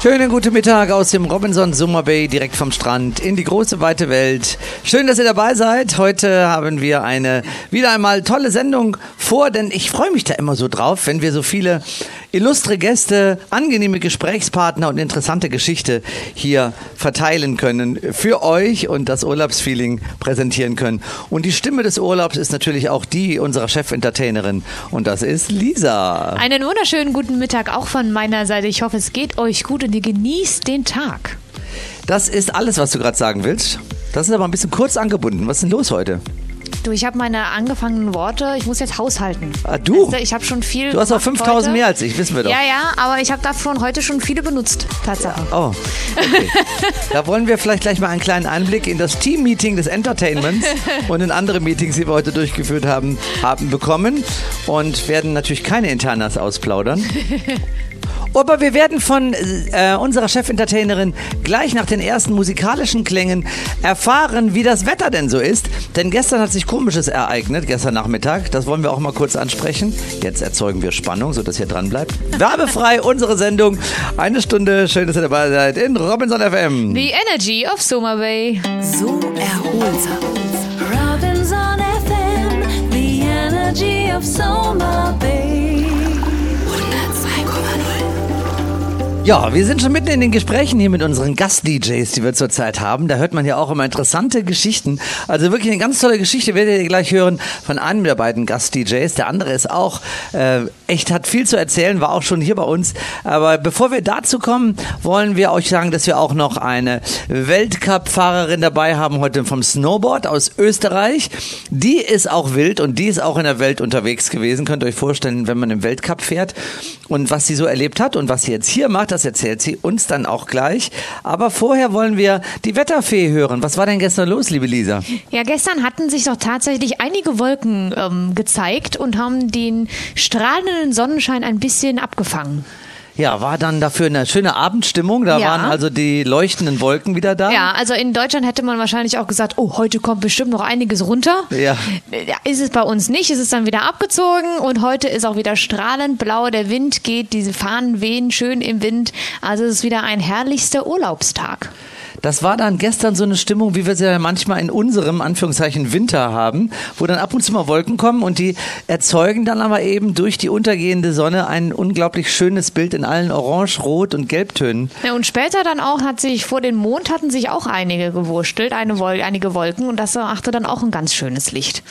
Schönen guten Mittag aus dem Robinson Summer Bay direkt vom Strand in die große weite Welt. Schön, dass ihr dabei seid. Heute haben wir eine wieder einmal tolle Sendung vor, denn ich freue mich da immer so drauf, wenn wir so viele illustre Gäste, angenehme Gesprächspartner und interessante Geschichte hier verteilen können für euch und das Urlaubsfeeling präsentieren können. Und die Stimme des Urlaubs ist natürlich auch die unserer Chefen-Entertainerin und das ist Lisa. Einen wunderschönen guten Mittag auch von meiner Seite. Ich hoffe, es geht euch gut und ihr genießt den Tag. Das ist alles, was du gerade sagen willst. Das ist aber ein bisschen kurz angebunden. Was ist denn los heute? Du, ich habe meine angefangenen Worte, ich muss jetzt haushalten. Ah, du? Weißt du, ich habe schon viel. Du hast auch gemacht 5000 heute. mehr als ich, wissen wir doch. Ja, ja, aber ich habe davon heute schon viele benutzt, Tatsache. Oh, okay. da wollen wir vielleicht gleich mal einen kleinen Einblick in das Team-Meeting des Entertainments und in andere Meetings, die wir heute durchgeführt haben, haben bekommen und werden natürlich keine Internas ausplaudern. Aber wir werden von äh, unserer Chefen-Entertainerin gleich nach den ersten musikalischen Klängen erfahren, wie das Wetter denn so ist. Denn gestern hat sich Komisches ereignet, gestern Nachmittag. Das wollen wir auch mal kurz ansprechen. Jetzt erzeugen wir Spannung, sodass ihr dran bleibt. Werbefrei, unsere Sendung. Eine Stunde. Schön, dass ihr dabei seid in Robinson FM. The Energy of Summer Bay. So erholsam. Robinson FM, the energy of Soma Bay. Ja, wir sind schon mitten in den Gesprächen hier mit unseren Gast-DJs, die wir zurzeit haben. Da hört man ja auch immer interessante Geschichten. Also wirklich eine ganz tolle Geschichte werdet ihr gleich hören von einem der beiden Gast-DJs. Der andere ist auch äh, echt, hat viel zu erzählen, war auch schon hier bei uns. Aber bevor wir dazu kommen, wollen wir euch sagen, dass wir auch noch eine Weltcup-Fahrerin dabei haben heute vom Snowboard aus Österreich. Die ist auch wild und die ist auch in der Welt unterwegs gewesen. Könnt ihr euch vorstellen, wenn man im Weltcup fährt und was sie so erlebt hat und was sie jetzt hier macht, das erzählt sie uns dann auch gleich. Aber vorher wollen wir die Wetterfee hören. Was war denn gestern los, liebe Lisa? Ja, gestern hatten sich doch tatsächlich einige Wolken ähm, gezeigt und haben den strahlenden Sonnenschein ein bisschen abgefangen. Ja, war dann dafür eine schöne Abendstimmung. Da Ja. waren also die leuchtenden Wolken wieder da. Ja, also in Deutschland hätte man wahrscheinlich auch gesagt, oh, heute kommt bestimmt noch einiges runter. Ja. Ja, Ist es bei uns nicht, ist es dann wieder abgezogen und heute ist auch wieder strahlend blau, der Wind geht, diese Fahnen wehen schön im Wind. Also es ist wieder ein herrlichster Urlaubstag. Das war dann gestern so eine Stimmung, wie wir sie ja manchmal in unserem Anführungszeichen Winter haben, wo dann ab und zu mal Wolken kommen und die erzeugen dann aber eben durch die untergehende Sonne ein unglaublich schönes Bild in allen Orange, Rot und Gelbtönen. Ja, und später dann auch hat sich vor den Mond hatten sich auch einige gewurstelt, eine Wol einige Wolken und das machte dann auch ein ganz schönes Licht.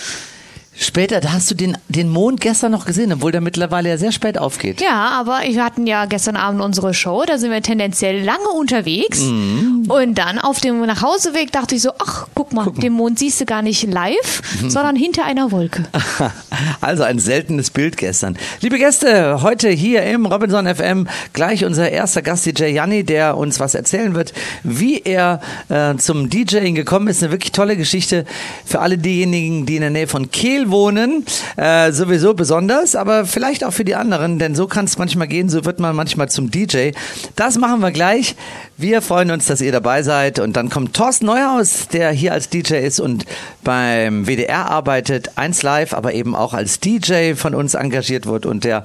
Später, da hast du den, den Mond gestern noch gesehen, obwohl der mittlerweile ja sehr spät aufgeht. Ja, aber wir hatten ja gestern Abend unsere Show, da sind wir tendenziell lange unterwegs. Und dann auf dem Nachhauseweg dachte ich so, ach, guck mal, den Mond siehst du gar nicht live, sondern hinter einer Wolke. Also ein seltenes Bild gestern. Liebe Gäste, heute hier im Robinson FM gleich unser erster Gast DJ Janni, der uns was erzählen wird, wie er äh, zum DJing gekommen ist. Eine wirklich tolle Geschichte für alle diejenigen, die in der Nähe von Kehl wohnen. Äh, sowieso besonders, aber vielleicht auch für die anderen, denn so kann es manchmal gehen, so wird man manchmal zum DJ. Das machen wir gleich. Wir freuen uns, dass ihr dabei seid. Und dann kommt Thorsten Neuhaus, der hier als DJ ist und beim WDR arbeitet, eins live, aber eben auch als DJ von uns engagiert wird und der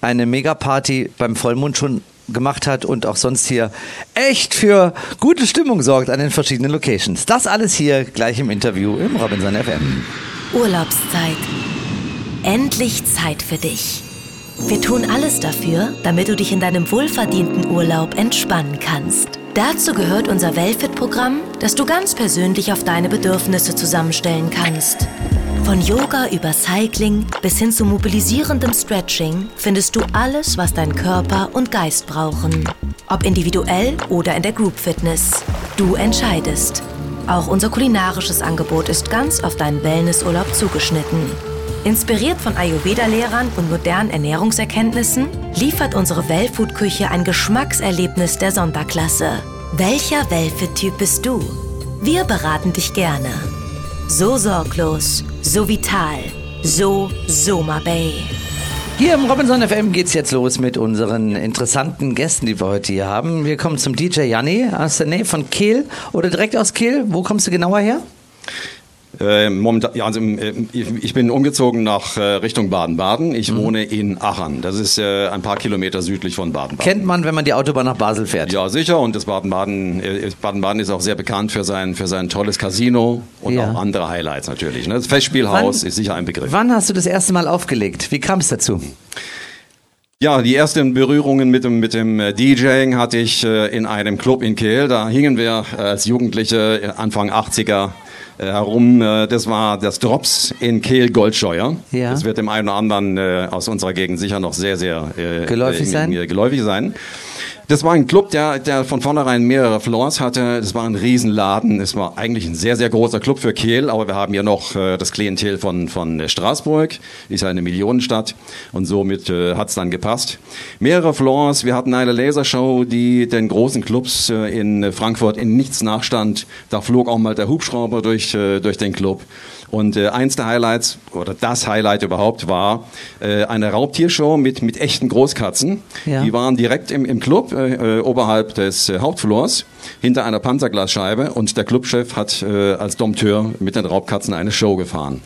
eine Megaparty beim Vollmond schon gemacht hat und auch sonst hier echt für gute Stimmung sorgt an den verschiedenen Locations. Das alles hier gleich im Interview im Robinson FM. Urlaubszeit. Endlich Zeit für dich. Wir tun alles dafür, damit du dich in deinem wohlverdienten Urlaub entspannen kannst. Dazu gehört unser Wellfit-Programm, das du ganz persönlich auf deine Bedürfnisse zusammenstellen kannst. Von Yoga über Cycling bis hin zu mobilisierendem Stretching findest du alles, was dein Körper und Geist brauchen. Ob individuell oder in der Group Fitness. Du entscheidest. Auch unser kulinarisches Angebot ist ganz auf deinen Wellnessurlaub zugeschnitten. Inspiriert von Ayurveda-Lehrern und modernen Ernährungserkenntnissen liefert unsere Wellfood-Küche ein Geschmackserlebnis der Sonderklasse. Welcher Wellfit-Typ bist du? Wir beraten dich gerne. So sorglos, so vital, so Soma Bay. Hier im Robinson FM geht's jetzt los mit unseren interessanten Gästen, die wir heute hier haben. Wir kommen zum DJ Janni aus der Nähe von Kehl oder direkt aus Kehl. Wo kommst du genauer her? Äh, momentan, ja, also, äh, ich bin umgezogen nach äh, Richtung Baden-Baden. Ich mhm. wohne in Aachen. Das ist äh, ein paar Kilometer südlich von Baden-Baden. Kennt man, wenn man die Autobahn nach Basel fährt? Ja, sicher. Und das Baden-Baden, äh, Baden-Baden ist auch sehr bekannt für sein, für sein tolles Casino und ja. auch andere Highlights natürlich. Ne? Das Festspielhaus wann, ist sicher ein Begriff. Wann hast du das erste Mal aufgelegt? Wie kam es dazu? Ja, die ersten Berührungen mit dem, mit dem äh, DJing hatte ich in einem Club in Kehl. Da hingen wir als Jugendliche Anfang 80er äh, herum. Äh, das war das Drops in Kehl Goldscheuer. Ja. Das wird dem einen oder anderen äh, aus unserer Gegend sicher noch sehr, sehr geläufig sein. Geläufig sein. Das war ein Club, der, der von vornherein mehrere Floors hatte. Das war ein Riesenladen. Es war eigentlich ein sehr, sehr großer Club für Kehl, aber wir haben ja noch äh, das Klientel von, von Straßburg. Ist ja eine Millionenstadt und somit äh, hat es dann gepasst. Mehrere Floors. Wir hatten eine Lasershow, die den großen Clubs äh, in Frankfurt in nichts nachstand. Da flog auch mal der Hubschrauber durch, äh, durch den Club. Und äh, eins der Highlights oder das Highlight überhaupt war äh, eine Raubtiershow mit, mit echten Großkatzen. Ja. Die waren direkt im, im Club äh, äh, oberhalb des äh, Hauptflors hinter einer Panzerglasscheibe und der Clubchef hat äh, als Dompteur mit den Raubkatzen eine Show gefahren.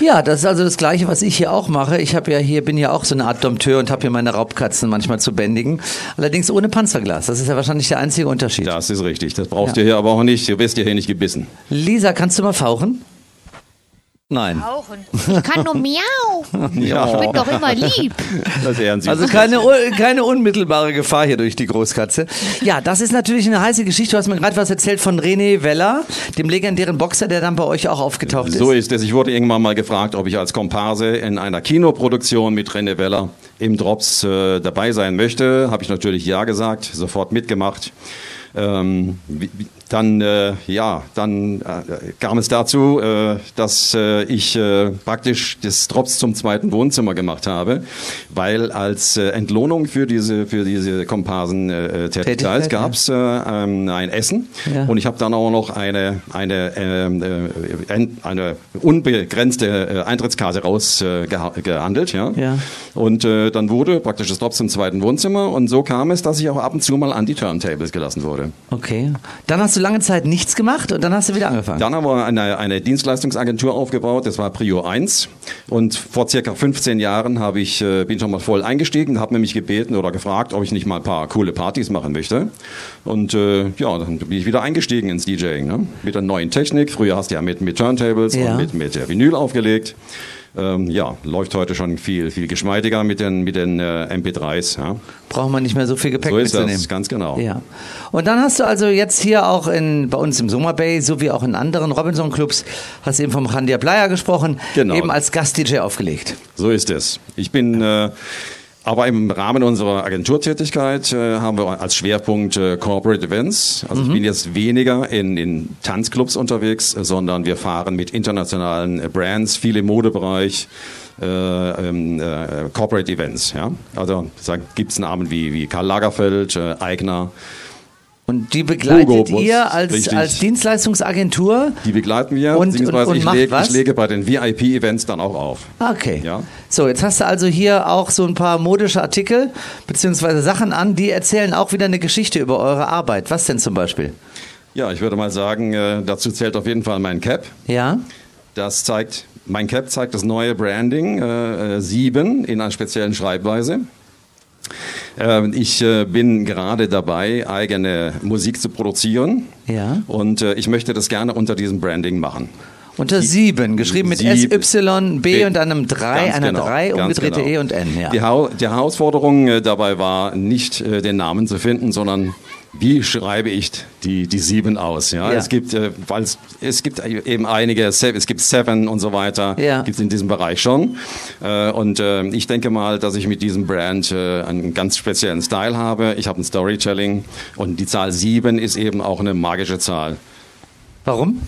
Ja, das ist also das Gleiche, was ich hier auch mache. Ich habe ja hier bin ja auch so eine Art Dompteur und habe hier meine Raubkatzen manchmal zu bändigen. Allerdings ohne Panzerglas. Das ist ja wahrscheinlich der einzige Unterschied. Das ist richtig. Das brauchst ja. du hier aber auch nicht. Du wirst hier nicht gebissen. Lisa, kannst du mal fauchen? Nein. Rauchen. Ich kann nur miau. Ja. Ich bin doch immer lieb. also keine, keine unmittelbare Gefahr hier durch die Großkatze. Ja, das ist natürlich eine heiße Geschichte. Du hast mir gerade was erzählt von René Weller, dem legendären Boxer, der dann bei euch auch aufgetaucht ist. So ist es. Ich wurde irgendwann mal gefragt, ob ich als Komparse in einer Kinoproduktion mit René Weller im Drops äh, dabei sein möchte. Habe ich natürlich ja gesagt, sofort mitgemacht. Ähm, dann, äh, ja, dann äh, kam es dazu, äh, dass äh, ich äh, praktisch das Drops zum zweiten Wohnzimmer gemacht habe, weil als äh, Entlohnung für diese für diese Komparsen-Tätigkeit gab es äh, ähm, ein Essen ja. und ich habe dann auch noch eine eine ähm, äh, eine unbegrenzte Eintrittskarte rausgehandelt, ja. ja. Und dann wurde praktisch das Drops zum zweiten Wohnzimmer und so kam es, dass ich auch ab und zu mal an die Turntables gelassen wurde. Okay, dann hast du lange Zeit nichts gemacht und dann hast du wieder angefangen. Dann haben wir eine, eine Dienstleistungsagentur aufgebaut, das war Prio 1. Und vor circa 15 Jahren habe ich, äh, bin schon mal voll eingestiegen, habe mich gebeten oder gefragt, ob ich nicht mal ein paar coole Partys machen möchte. Und äh, ja, dann bin ich wieder eingestiegen ins DJing. Ne? Mit der neuen Technik. Früher hast du ja mit, mit Turntables ja. und mit, mit der Vinyl aufgelegt ähm, ja, läuft heute schon viel, viel geschmeidiger mit den, mit den äh, MP3s. Ja. Braucht man nicht mehr so viel Gepäck so ist mitzunehmen. Das, ganz genau. Ja. Und dann hast du also jetzt hier auch in, bei uns im Summer Bay sowie auch in anderen Robinson-Clubs, hast du eben vom Randia Bleier gesprochen, genau. eben als Gast-DJ aufgelegt. So ist es. Ich bin... Äh, aber im Rahmen unserer Agenturtätigkeit äh, haben wir als Schwerpunkt äh, Corporate Events. Also mhm. ich bin jetzt weniger in, in Tanzclubs unterwegs, sondern wir fahren mit internationalen äh, Brands, viel im Modebereich, äh, ähm, äh, Corporate Events. Ja? Also da gibt's Namen wie, wie Karl Lagerfeld, äh, Eigner, und die begleitet Hugo ihr als, als Dienstleistungsagentur? Die begleiten wir, und, beziehungsweise und, und ich, lege, ich lege bei den VIP-Events dann auch auf. Okay. Ja? So, jetzt hast du also hier auch so ein paar modische Artikel, beziehungsweise Sachen an, die erzählen auch wieder eine Geschichte über eure Arbeit. Was denn zum Beispiel? Ja, ich würde mal sagen, äh, dazu zählt auf jeden Fall mein Cap. Ja. Das zeigt, mein Cap zeigt das neue Branding äh, 7 äh, in einer speziellen Schreibweise. Ähm, ich äh, bin gerade dabei, eigene Musik zu produzieren. Ja. Und äh, ich möchte das gerne unter diesem Branding machen. Unter sieben, geschrieben mit S, Y, B und einem 3, einer genau, 3, umgedrehte genau. E und N. Ja. Die, ha die Herausforderung äh, dabei war, nicht den Namen zu finden, sondern wie schreibe ich die, die sieben aus? Ja, ja. es gibt, äh, weil es, es gibt eben einige, es gibt Seven und so weiter, ja. gibt es in diesem Bereich schon. Äh, und äh, ich denke mal, dass ich mit diesem Brand äh, einen ganz speziellen Style habe. Ich habe ein Storytelling und die Zahl sieben ist eben auch eine magische Zahl. Warum?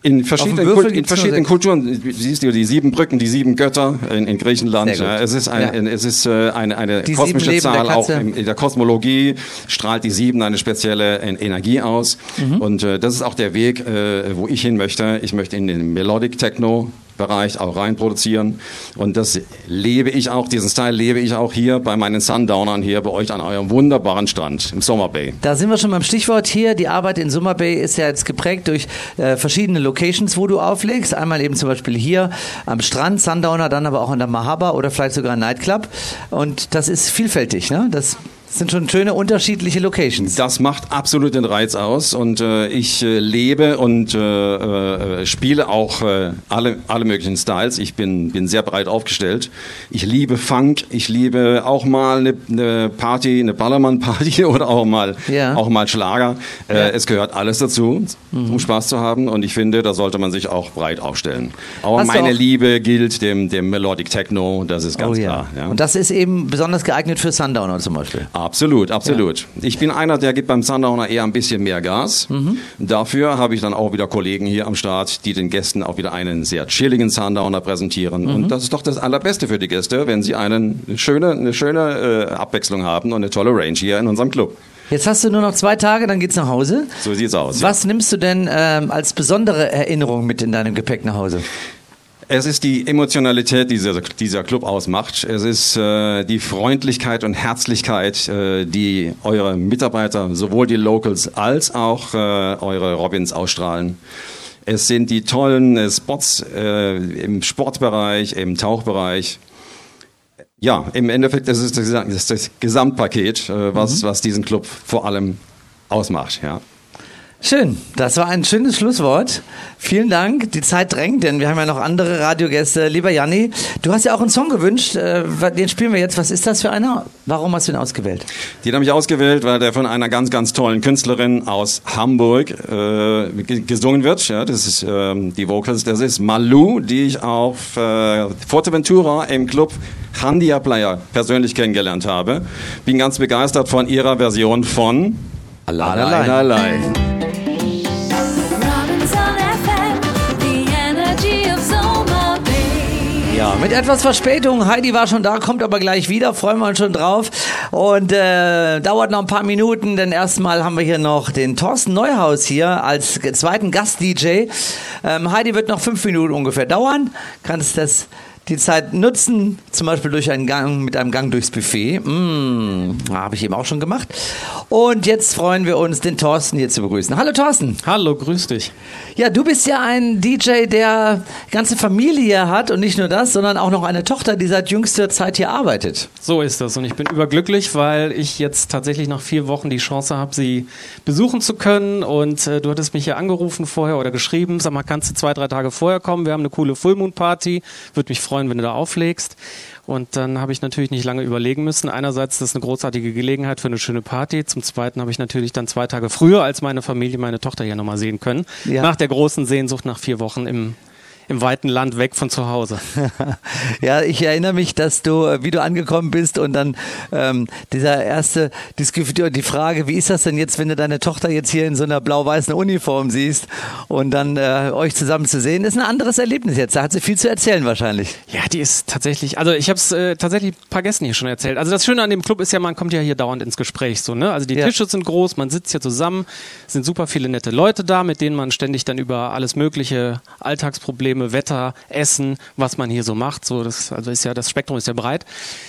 In verschiedenen, Kult, in verschiedenen. Kulturen, siehst du die sieben Brücken, die sieben Götter in, in Griechenland. Es ist, ein, Ja. es ist äh, eine, eine Die kosmische der Zahl. Auch in, in der Kosmologie strahlt die sieben eine spezielle en Energie aus. Mhm. Und äh, das ist auch der Weg, äh, wo ich hin möchte. Ich möchte in den Melodic Techno Bereich auch rein produzieren und das lebe ich auch, diesen Style lebe ich auch hier bei meinen Sundownern hier bei euch an eurem wunderbaren Strand im Summer Bay. Da sind wir schon beim Stichwort hier. Die Arbeit in Summer Bay ist ja jetzt geprägt durch äh, verschiedene Locations, wo du auflegst. Einmal eben zum Beispiel hier am Strand, Sundowner, dann aber auch an der Mahaba oder vielleicht sogar ein Nightclub. Und das ist vielfältig, ne? Das sind schon schöne unterschiedliche Locations. Das macht absolut den Reiz aus und äh, ich äh, lebe und äh, äh, spiele auch äh, alle, alle möglichen Styles. Ich bin, bin sehr breit aufgestellt. Ich liebe Funk, ich liebe auch mal eine, eine Party, eine Ballermann-Party oder auch mal, Ja. auch mal Schlager. Äh, Es gehört alles dazu, um Spaß zu haben und ich finde, da sollte man sich auch breit aufstellen. Aber Hast meine Liebe gilt dem, dem Melodic Techno, das ist ganz oh ja. klar. Ja. Und das ist eben besonders geeignet für Sundowner zum Beispiel. Absolut, absolut. Ich bin einer, der gibt beim Sundowner eher ein bisschen mehr Gas. Dafür habe ich dann auch wieder Kollegen hier am Start, die den Gästen auch wieder einen sehr chilligen Sundowner präsentieren. Und das ist doch das Allerbeste für die Gäste, wenn sie einen, eine schöne, eine schöne äh, Abwechslung haben und eine tolle Range hier in unserem Club. Jetzt hast du nur noch zwei Tage, dann geht's nach Hause. So sieht's aus. Was nimmst du denn ähm, als besondere Erinnerung mit in deinem Gepäck nach Hause? Es ist die Emotionalität, die dieser, dieser Club ausmacht. Es ist äh, die Freundlichkeit und Herzlichkeit, äh, die eure Mitarbeiter, sowohl die Locals als auch äh, eure Robins ausstrahlen. Es sind die tollen äh, Spots äh, im Sportbereich, im Tauchbereich. Ja, im Endeffekt ist das, Gesam- das, das Gesamtpaket, äh, was, was diesen Club vor allem ausmacht. Ja. Schön, das war ein schönes Schlusswort. Vielen Dank. Die Zeit drängt, denn wir haben ja noch andere Radiogäste. Lieber Janni, du hast ja auch einen Song gewünscht. Äh, Den spielen wir jetzt. Was ist das für einer? Warum hast du ihn ausgewählt? Den habe ich ausgewählt, weil der von einer ganz, ganz tollen Künstlerin aus Hamburg äh, ge- gesungen wird. Ja, das ist ähm, die Vocals. Das ist Malu, die ich auf äh, Forteventura im Club Handia Player persönlich kennengelernt habe. Bin ganz begeistert von ihrer Version von Allein, Allein, allein. Mit etwas Verspätung. Heidi war schon da, kommt aber gleich wieder. Freuen wir uns schon drauf. Und äh, dauert noch ein paar Minuten, denn erstmal haben wir hier noch den Thorsten Neuhaus hier als zweiten Gast-DJ. Ähm, Heidi wird noch fünf Minuten ungefähr dauern. Kannst das die Zeit nutzen, zum Beispiel durch einen Gang mit einem Gang durchs Buffet. Mm, Habe ich eben auch schon gemacht. Und jetzt freuen wir uns, den Thorsten hier zu begrüßen. Hallo Thorsten. Hallo, grüß dich. Ja, du bist ja ein DJ, der ganze Familie hat und nicht nur das, sondern auch noch eine Tochter, die seit jüngster Zeit hier arbeitet. So ist das. Und ich bin überglücklich, weil ich jetzt tatsächlich nach vier Wochen die Chance habe, sie besuchen zu können. Und äh, du hattest mich ja angerufen vorher oder geschrieben. Sag mal, kannst du zwei, drei Tage vorher kommen? Wir haben eine coole Full Moon Party. Würde mich freuen, wenn du da auflegst. Und dann habe ich natürlich nicht lange überlegen müssen. Einerseits das ist eine großartige Gelegenheit für eine schöne Party. Zum Zweiten habe ich natürlich dann zwei Tage früher als meine Familie meine Tochter hier nochmal sehen können. Ja. Nach der großen Sehnsucht nach vier Wochen im, im weiten Land weg von zu Hause. ja, ich erinnere mich, dass du, äh, wie du angekommen bist und dann ähm, dieser erste Diskussion, die Frage, wie ist das denn jetzt, wenn du deine Tochter jetzt hier in so einer blau-weißen Uniform siehst und dann äh, euch zusammen zu sehen, ist ein anderes Erlebnis jetzt. Da hat sie viel zu erzählen wahrscheinlich. Ja, die ist tatsächlich, also ich habe es äh, tatsächlich ein paar Gästen hier schon erzählt. Also das Schöne an dem Club ist ja, man kommt ja hier dauernd ins Gespräch so, ne? Also die Ja. Tische sind groß, man sitzt hier zusammen, es sind super viele nette Leute da, mit denen man ständig dann über alles mögliche Alltagsprobleme, Wetter, Essen, was man hier so macht, so das also ist ja das Spektrum ist ja breit.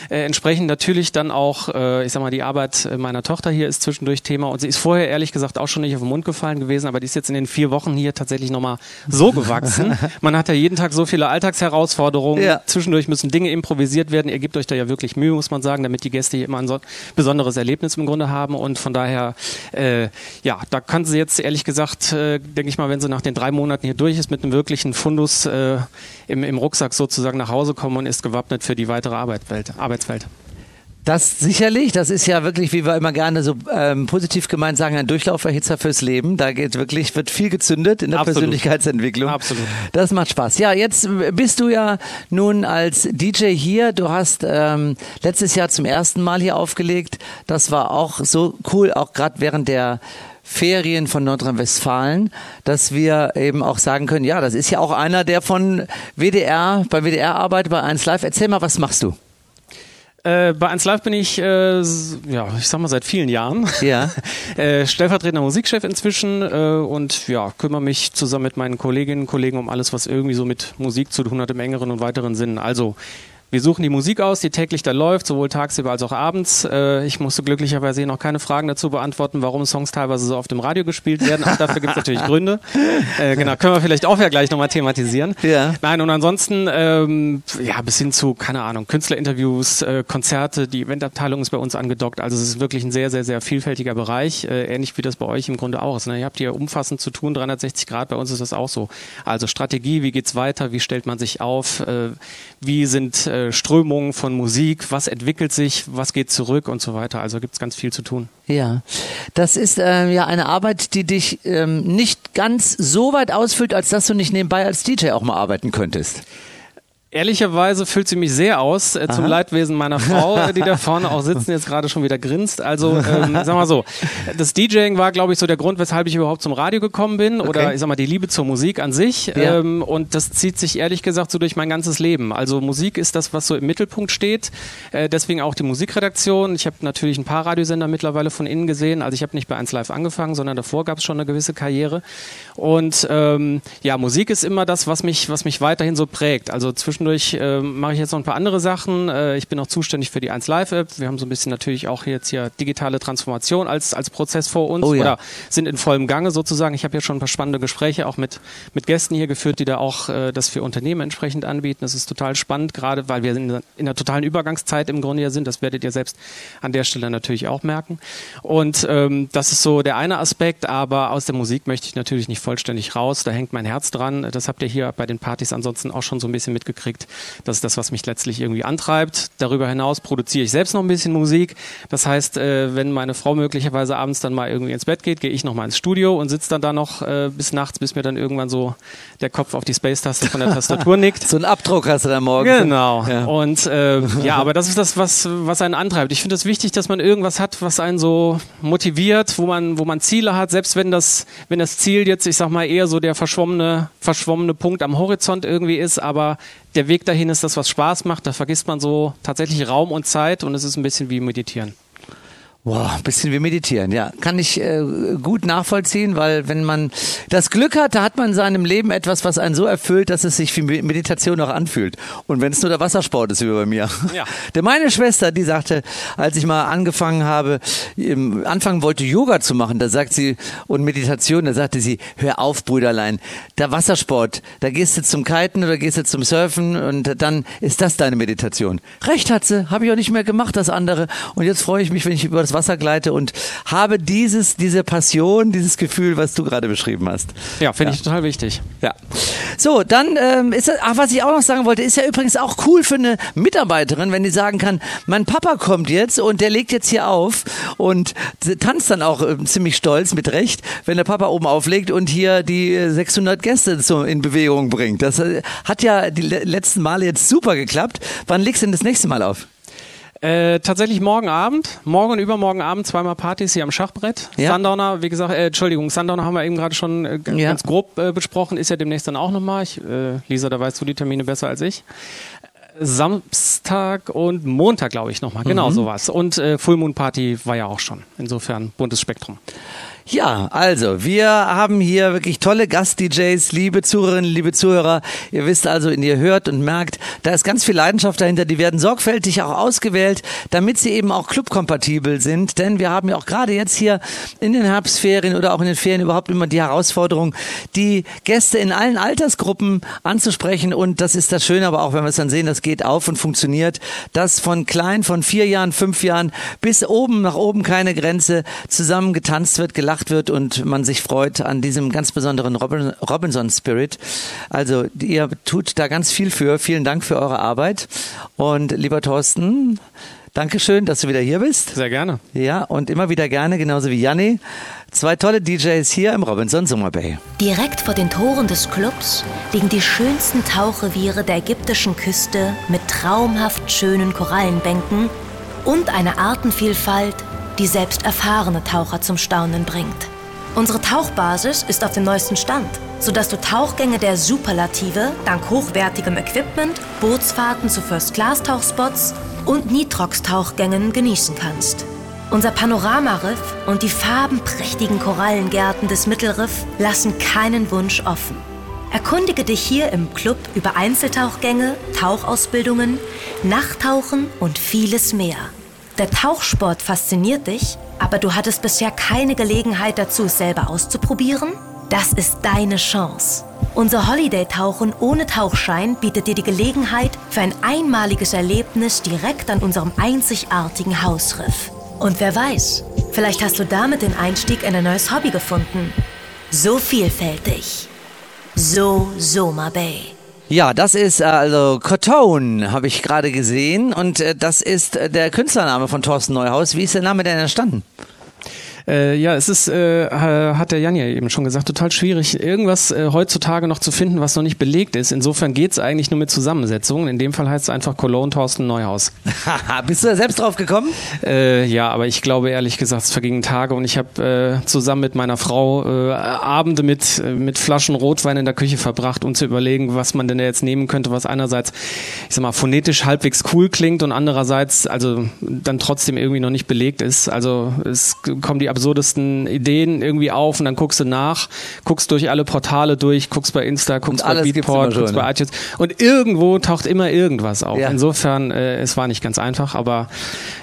Äh, entsprechend natürlich dann auch, äh, ich sag mal, die Arbeit meiner Tochter hier ist zwischendurch Thema und sie ist vorher ehrlich gesagt auch schon nicht auf den Mund gefallen gewesen, aber die ist jetzt in den vier Wochen hier tatsächlich nochmal so gewachsen. man hat ja jeden Tag so viele Alltagsherausforderungen. Ja. Zwischendurch müssen Dinge improvisiert werden. Ihr gebt euch da ja wirklich Mühe, muss man sagen, damit die Gäste hier immer ein so besonderes Erlebnis im Grunde haben. Und von daher, äh, ja, da kann sie jetzt ehrlich gesagt, äh, denke ich mal, wenn sie nach den drei Monaten hier durch ist, mit einem wirklichen Fundus äh, im, im Rucksack sozusagen nach Hause kommen und ist gewappnet für die weitere Arbeitswelt. Arbeitswelt. Das sicherlich, das ist ja wirklich, wie wir immer gerne so ähm, positiv gemeint sagen, ein Durchlauferhitzer fürs Leben. Da geht wirklich, wird viel gezündet in der Absolut. Persönlichkeitsentwicklung. Absolut. Das macht Spaß. Ja, jetzt bist du ja nun als DJ hier. Du hast ähm, letztes Jahr zum ersten Mal hier aufgelegt. Das war auch so cool, auch gerade während der Ferien von Nordrhein-Westfalen, dass wir eben auch sagen können, ja, das ist ja auch einer, der von WDR, bei WDR arbeitet, bei 1 Live. Erzähl mal, was machst du? Äh, bei 1 Live bin ich, äh, ja, ich sag mal seit vielen Jahren. Ja. äh, stellvertretender Musikchef inzwischen äh, und ja, kümmere mich zusammen mit meinen Kolleginnen und Kollegen um alles, was irgendwie so mit Musik zu tun hat im engeren und weiteren Sinn. Also wir suchen die Musik aus, die täglich da läuft, sowohl tagsüber als auch abends. Äh, ich musste glücklicherweise noch keine Fragen dazu beantworten, warum Songs teilweise so auf dem Radio gespielt werden. Auch dafür gibt es natürlich Gründe. Äh, genau, können wir vielleicht auch ja gleich nochmal thematisieren. Ja. Nein, und ansonsten, ähm, ja, bis hin zu, keine Ahnung, Künstlerinterviews, äh, Konzerte, die Eventabteilung ist bei uns angedockt. Also es ist wirklich ein sehr, sehr, sehr vielfältiger Bereich, äh, ähnlich wie das bei euch im Grunde auch ist. Ne? Ihr habt hier umfassend zu tun, 360 Grad, bei uns ist das auch so. Also Strategie, wie geht's weiter, wie stellt man sich auf, äh, wie sind äh, Strömungen von Musik, was entwickelt sich, was geht zurück und so weiter. Also gibt's ganz viel zu tun. Ja, das ist ähm, ja eine Arbeit, die dich ähm, nicht ganz so weit ausfüllt, als dass du nicht nebenbei als DJ auch mal arbeiten könntest. Ehrlicherweise füllt sie mich sehr aus, äh, zum. Leidwesen meiner Frau, äh, die da vorne auch sitzen, jetzt gerade schon wieder grinst. Also, ähm, sag mal so, das DJing war, glaube ich, so der Grund, weshalb ich überhaupt zum Radio gekommen bin oder Okay. ich sag mal die Liebe zur Musik an sich. Ja. Ähm, und das zieht sich ehrlich gesagt so durch mein ganzes Leben. Also Musik ist das, was so im Mittelpunkt steht. Äh, deswegen auch die Musikredaktion. Ich habe natürlich ein paar Radiosender mittlerweile von innen gesehen. Also ich habe nicht bei 1 Live angefangen, sondern davor gab es schon eine gewisse Karriere. Und ähm, ja, Musik ist immer das, was mich, was mich weiterhin so prägt. Also zwischendurch ähm, mache ich jetzt noch ein paar andere Sachen. Äh, ich bin auch zuständig für die 1 Live App. Wir haben so ein bisschen natürlich auch jetzt hier digitale Transformation als, als Prozess vor uns Oh ja. oder sind in vollem Gange sozusagen. Ich habe hier schon ein paar spannende Gespräche auch mit, mit Gästen hier geführt, die da auch äh, das für Unternehmen entsprechend anbieten. Das ist total spannend, gerade weil wir in, in der totalen Übergangszeit im Grunde ja sind. Das werdet ihr selbst an der Stelle natürlich auch merken. Und ähm, das ist so der eine Aspekt, aber aus der Musik möchte ich natürlich nicht vollständig raus. Da hängt mein Herz dran. Das habt ihr hier bei den Partys ansonsten auch schon so ein bisschen mitgekriegt. Das ist das, was mich letztlich irgendwie antreibt. Darüber hinaus produziere ich selbst noch ein bisschen Musik. Das heißt, äh, wenn meine Frau möglicherweise abends dann mal irgendwie ins Bett geht, gehe ich noch mal ins Studio und sitze dann da noch äh, bis nachts, bis mir dann irgendwann so der Kopf auf die Space-Taste von der Tastatur nickt. So einen Abdruck hast du da morgens. Genau. Ja. Und äh, ja, aber das ist das, was, was einen antreibt. Ich finde es wichtig, dass man irgendwas hat, was einen so motiviert, wo man, wo man Ziele hat, selbst wenn das, wenn das Ziel jetzt, ich sag mal, eher so der verschwommene, verschwommene Punkt am Horizont irgendwie ist, aber der Weg dahin ist das, was Spaß macht. Da vergisst man so tatsächlich Raum und Zeit und es ist ein bisschen wie meditieren. Wow, ein bisschen wie meditieren, ja. Kann ich äh, gut nachvollziehen, weil wenn man das Glück hat, da hat man in seinem Leben etwas, was einen so erfüllt, dass es sich wie Me- Meditation auch anfühlt. Und wenn es nur der Wassersport ist, wie bei mir. Ja. Denn meine Schwester, die sagte, als ich mal angefangen habe, im Anfang wollte Yoga zu machen, da sagt sie, und Meditation, da sagte sie, hör auf, Brüderlein, der Wassersport, da gehst du zum Kiten oder gehst du zum Surfen und dann ist das deine Meditation. Recht hat sie, habe ich auch nicht mehr gemacht, das andere. Und jetzt freue ich mich, wenn ich über das Wasser gleite und habe dieses, diese Passion, dieses Gefühl, was du gerade beschrieben hast. Ja, finde ich total wichtig. Ja. So, dann ähm, ist das, ach, was ich auch noch sagen wollte, ist ja übrigens auch cool für eine Mitarbeiterin, wenn die sagen kann, mein Papa kommt jetzt und der legt jetzt hier auf und tanzt dann auch ähm, ziemlich stolz mit Recht, wenn der Papa oben auflegt und hier die äh, 600 Gäste so in Bewegung bringt. Das äh, hat ja die le letzten Male jetzt super geklappt. Wann legst du denn das nächste Mal auf? Äh, tatsächlich morgen Abend, morgen und übermorgen Abend zweimal Partys hier am Schachbrett. Ja. Sundowner, wie gesagt, äh, Entschuldigung, Sundowner haben wir eben gerade schon äh, g- Ja. ganz grob äh, besprochen, ist ja demnächst dann auch nochmal. Ich, äh, Lisa, da weißt du die Termine besser als ich. Samstag und Montag, glaube ich, nochmal. Mhm. Genau sowas. Und äh, Full Moon Party war ja auch schon. Insofern buntes Spektrum. Ja, also wir haben hier wirklich tolle Gast-DJs, liebe Zuhörerinnen, liebe Zuhörer. Ihr wisst also, ihr hört und merkt, da ist ganz viel Leidenschaft dahinter. Die werden sorgfältig auch ausgewählt, damit sie eben auch clubkompatibel sind. Denn wir haben ja auch gerade jetzt hier in den Herbstferien oder auch in den Ferien überhaupt immer die Herausforderung, die Gäste in allen Altersgruppen anzusprechen. Und das ist das Schöne, aber auch wenn wir es dann sehen, das geht auf und funktioniert, dass von klein, von vier Jahren, fünf Jahren bis oben, nach oben keine Grenze zusammen getanzt wird, gelacht wird und man sich freut an diesem ganz besonderen Robin, Robinson Spirit. Also ihr tut da ganz viel für. Vielen Dank für eure Arbeit. Und lieber Thorsten, Dankeschön, dass du wieder hier bist. Sehr gerne. Ja, und immer wieder gerne, genauso wie Janni. Zwei tolle DJs hier im Robinson Summer Bay. Direkt vor den Toren des Clubs liegen die schönsten Tauchreviere der ägyptischen Küste mit traumhaft schönen Korallenbänken und einer Artenvielfalt, die selbst erfahrene Taucher zum Staunen bringt. Unsere Tauchbasis ist auf dem neuesten Stand, sodass du Tauchgänge der Superlative dank hochwertigem Equipment, Bootsfahrten zu First-Class-Tauchspots und Nitrox-Tauchgängen genießen kannst. Unser Panoramariff und die farbenprächtigen Korallengärten des Mittelriff lassen keinen Wunsch offen. Erkundige dich hier im Club über Einzeltauchgänge, Tauchausbildungen, Nachttauchen und vieles mehr. Der Tauchsport fasziniert dich, aber du hattest bisher keine Gelegenheit dazu, es selber auszuprobieren? Das ist deine Chance. Unser Holiday-Tauchen ohne Tauchschein bietet dir die Gelegenheit für ein einmaliges Erlebnis direkt an unserem einzigartigen Hausriff. Und wer weiß, vielleicht hast du damit den Einstieg in ein neues Hobby gefunden. So vielfältig. So Soma Bay. Ja, das ist äh, also Cotone, habe ich gerade gesehen. Und äh, das ist äh, der Künstlername von Thorsten Neuhaus. Wie ist der Name denn entstanden? Äh, ja, es ist, äh, hat der Jan ja eben schon gesagt, total schwierig, irgendwas äh, heutzutage noch zu finden, was noch nicht belegt ist. Insofern geht's eigentlich nur mit Zusammensetzungen. In dem Fall heißt es einfach Cologne Thorsten Neuhaus. Haha, Bist du da selbst drauf gekommen? Äh, ja, aber ich glaube ehrlich gesagt, es vergingen Tage und ich habe äh, zusammen mit meiner Frau äh, Abende mit, mit Flaschen Rotwein in der Küche verbracht, um zu überlegen, was man denn da jetzt nehmen könnte, was einerseits, ich sag mal, phonetisch halbwegs cool klingt und andererseits also dann trotzdem irgendwie noch nicht belegt ist. Also es kommen die absurdesten Ideen irgendwie auf und dann guckst du nach, guckst durch alle Portale durch, guckst bei Insta, guckst bei Beatport, guckst bei ne? iTunes und irgendwo taucht immer irgendwas auf. Ja. Insofern, äh, es war nicht ganz einfach, aber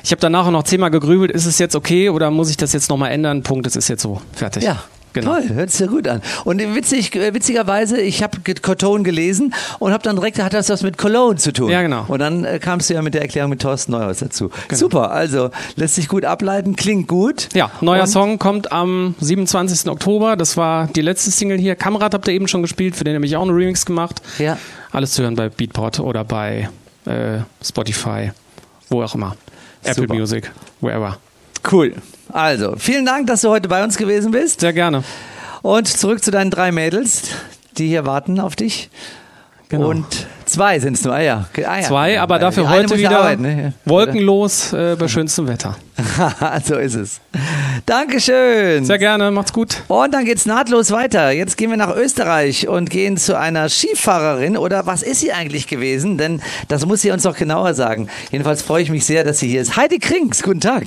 ich habe danach auch noch zehnmal gegrübelt, ist es jetzt okay oder muss ich das jetzt nochmal ändern? Punkt, es ist jetzt so, fertig. Ja. Genau. Toll, hört sich ja gut an. Und witzig, äh, witzigerweise, ich habe Cotone gelesen und habe dann direkt, hat das was mit Cologne zu tun. Ja, genau. Und dann äh, kamst du ja mit der Erklärung mit Thorsten Neuhaus dazu. Super, also lässt sich gut ableiten, klingt gut. Ja, neuer Und- Song kommt am 27. Oktober. Das war die letzte Single hier. Kamerad habt ihr eben schon gespielt, für den habe ich auch einen Remix gemacht. Ja. Alles zu hören bei Beatport oder bei äh, Spotify, wo auch immer. Apple Super. Music, wherever. Cool. Also, vielen Dank, dass du heute bei uns gewesen bist. Sehr gerne. Und zurück zu deinen drei Mädels, die hier warten auf dich. Genau. Und zwei sind es nur. Ah ja. Ah, ja. Zwei, aber Die dafür heute wieder arbeiten, ne? wolkenlos äh, bei schönstem Wetter. so ist es. Dankeschön. Sehr gerne, macht's gut. Und dann geht's nahtlos weiter. Jetzt gehen wir nach Österreich und gehen zu einer Skifahrerin. Oder was ist sie eigentlich gewesen? Denn das muss sie uns doch genauer sagen. Jedenfalls freue ich mich sehr, dass sie hier ist. Heidi Krings, guten Tag.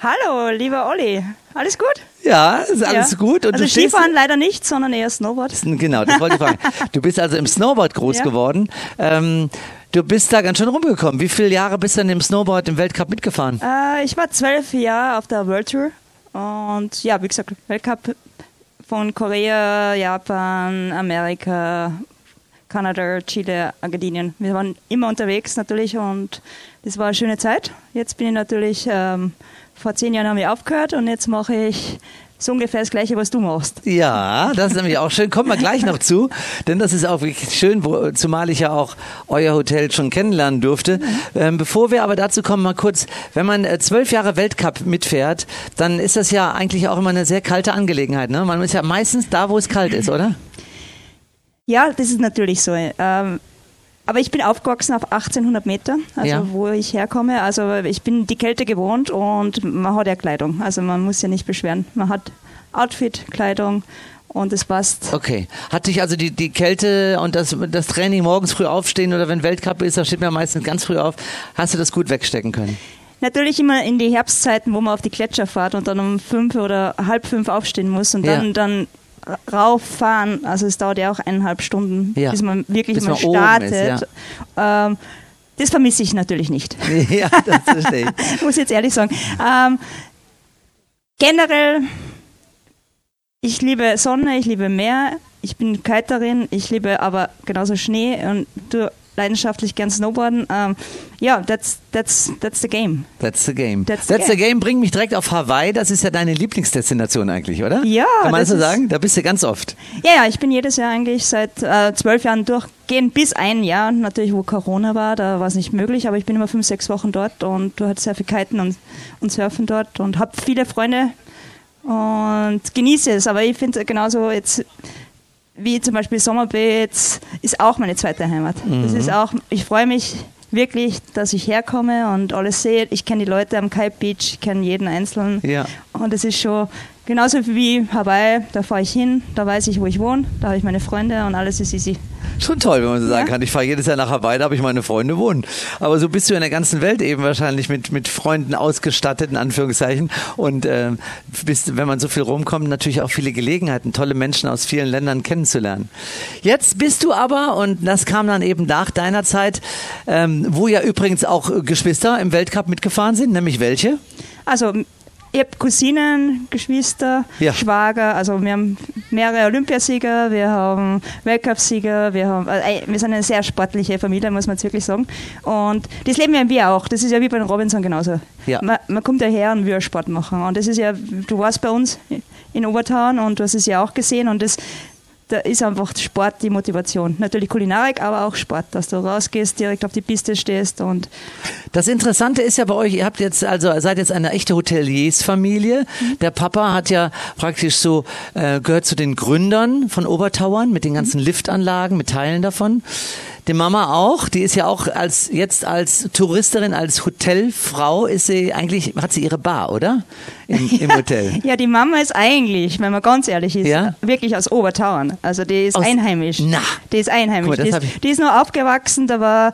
Hallo, lieber Olli. Alles gut? Ja, ist alles ja. gut. Und also Skifahren leider nicht, sondern eher Snowboard. Genau, das wollte ich fragen. Du bist also im Snowboard groß Ja. geworden. Ähm, du bist da ganz schön rumgekommen. Wie viele Jahre bist du denn im Snowboard im Weltcup mitgefahren? Äh, ich war zwölf Jahre auf der World Tour und ja, wie gesagt, Weltcup von Korea, Japan, Amerika, Kanada, Chile, Argentinien. Wir waren immer unterwegs natürlich und das war eine schöne Zeit. Jetzt bin ich natürlich, ähm, vor zehn Jahren haben wir aufgehört und jetzt mache ich so ungefähr das Gleiche, was du machst. Ja, das ist nämlich auch schön. Kommen wir gleich noch zu, denn das ist auch wirklich schön, wo, zumal ich ja auch euer Hotel schon kennenlernen durfte. Ähm, bevor wir aber dazu kommen, mal kurz, wenn man äh, zwölf Jahre Weltcup mitfährt, dann ist das ja eigentlich auch immer eine sehr kalte Angelegenheit. Ne? Man ist ja meistens da, wo es kalt ist, oder? Ja, das ist natürlich so. Ähm, aber ich bin aufgewachsen auf 1800 Meter, also Ja. wo ich herkomme. Also ich bin die Kälte gewohnt und man hat ja Kleidung. Also man muss ja nicht beschweren. Man hat Outfit, Kleidung und es passt. Okay. Hat dich also die, die Kälte und das, das Training morgens früh aufstehen oder wenn Weltcup ist, da steht man meistens ganz früh auf, hast du das gut wegstecken können? Natürlich immer in die Herbstzeiten, wo man auf die Gletscher fährt und dann um fünf oder halb fünf aufstehen muss und dann, Ja. dann rauffahren. Also es dauert ja auch eineinhalb Stunden, Ja. bis man wirklich Bis mal startet. ist, ähm, das vermisse ich natürlich nicht. ja, das verstehe ich. muss ich jetzt ehrlich sagen. Ähm, generell, ich liebe Sonne, ich liebe Meer, ich bin Kiterin, ich liebe aber genauso Schnee und du leidenschaftlich gern Snowboarden. Ähm, ja, that's, that's, that's the game. That's the game. That's That's, the the game bringt mich direkt auf Hawaii. Das ist ja deine Lieblingsdestination eigentlich, oder? Ja, Kann man das so sagen? Da bist du ganz oft. Ja, ja, ich bin jedes Jahr eigentlich seit äh, zwölf Jahren durchgehend bis ein Jahr, natürlich wo Corona war, da war es nicht möglich, aber ich bin immer fünf, sechs Wochen dort und du hast sehr viel Kiten und, und Surfen dort und habe viele Freunde und genieße es. Aber ich finde genauso jetzt wie zum Beispiel Sommerbay jetzt ist auch meine zweite Heimat. Das ist auch, ich freue mich wirklich, dass ich herkomme und alles sehe. Ich kenne die Leute am Kite Beach, ich kenne jeden Einzelnen. Ja. Und es ist schon, genauso wie Hawaii, da fahre ich hin, da weiß ich, wo ich wohne, da habe ich meine Freunde und alles ist easy. Schon toll, wenn man so sagen Ja. kann. Ich fahre jedes Jahr nach Hawaii, da habe ich meine Freunde wohnen. Aber so bist du in der ganzen Welt eben wahrscheinlich mit, mit Freunden ausgestattet, in Anführungszeichen. Und äh, bist, wenn man so viel rumkommt, natürlich auch viele Gelegenheiten, tolle Menschen aus vielen Ländern kennenzulernen. Jetzt bist du aber, und das kam dann eben nach deiner Zeit, ähm, wo ja übrigens auch Geschwister im Weltcup mitgefahren sind, nämlich welche? Also ich habe Cousinen, Geschwister, Ja. Schwager, also wir haben mehrere Olympiasieger, wir haben Weltcupsieger, wir haben, äh, wir sind eine sehr sportliche Familie, muss man jetzt wirklich sagen. Und das leben ja wir auch. Das ist ja wie bei den Robinson genauso. Ja. Man, man kommt ja her und will Sport machen. Und das ist ja, du warst bei uns in Obertauern und du hast es ja auch gesehen und das da ist einfach Sport die Motivation. Natürlich Kulinarik, aber auch Sport, dass du rausgehst, direkt auf die Piste stehst und Das Interessante ist ja bei euch, ihr habt jetzt also seid jetzt eine echte Hoteliersfamilie. Der Papa hat ja praktisch so äh, gehört zu den Gründern von Obertauern mit den ganzen Liftanlagen, mit Teilen davon. Die Mama auch, die ist ja auch als jetzt als Touristin, als Hotelfrau ist sie eigentlich hat sie ihre Bar, oder? Im, im Hotel. Ja, die Mama ist eigentlich, wenn man ganz ehrlich ist, Ja? wirklich aus Obertauern. Also die ist Aus- einheimisch. Na. Die ist einheimisch. Das die, ist, die ist nur aufgewachsen, da war,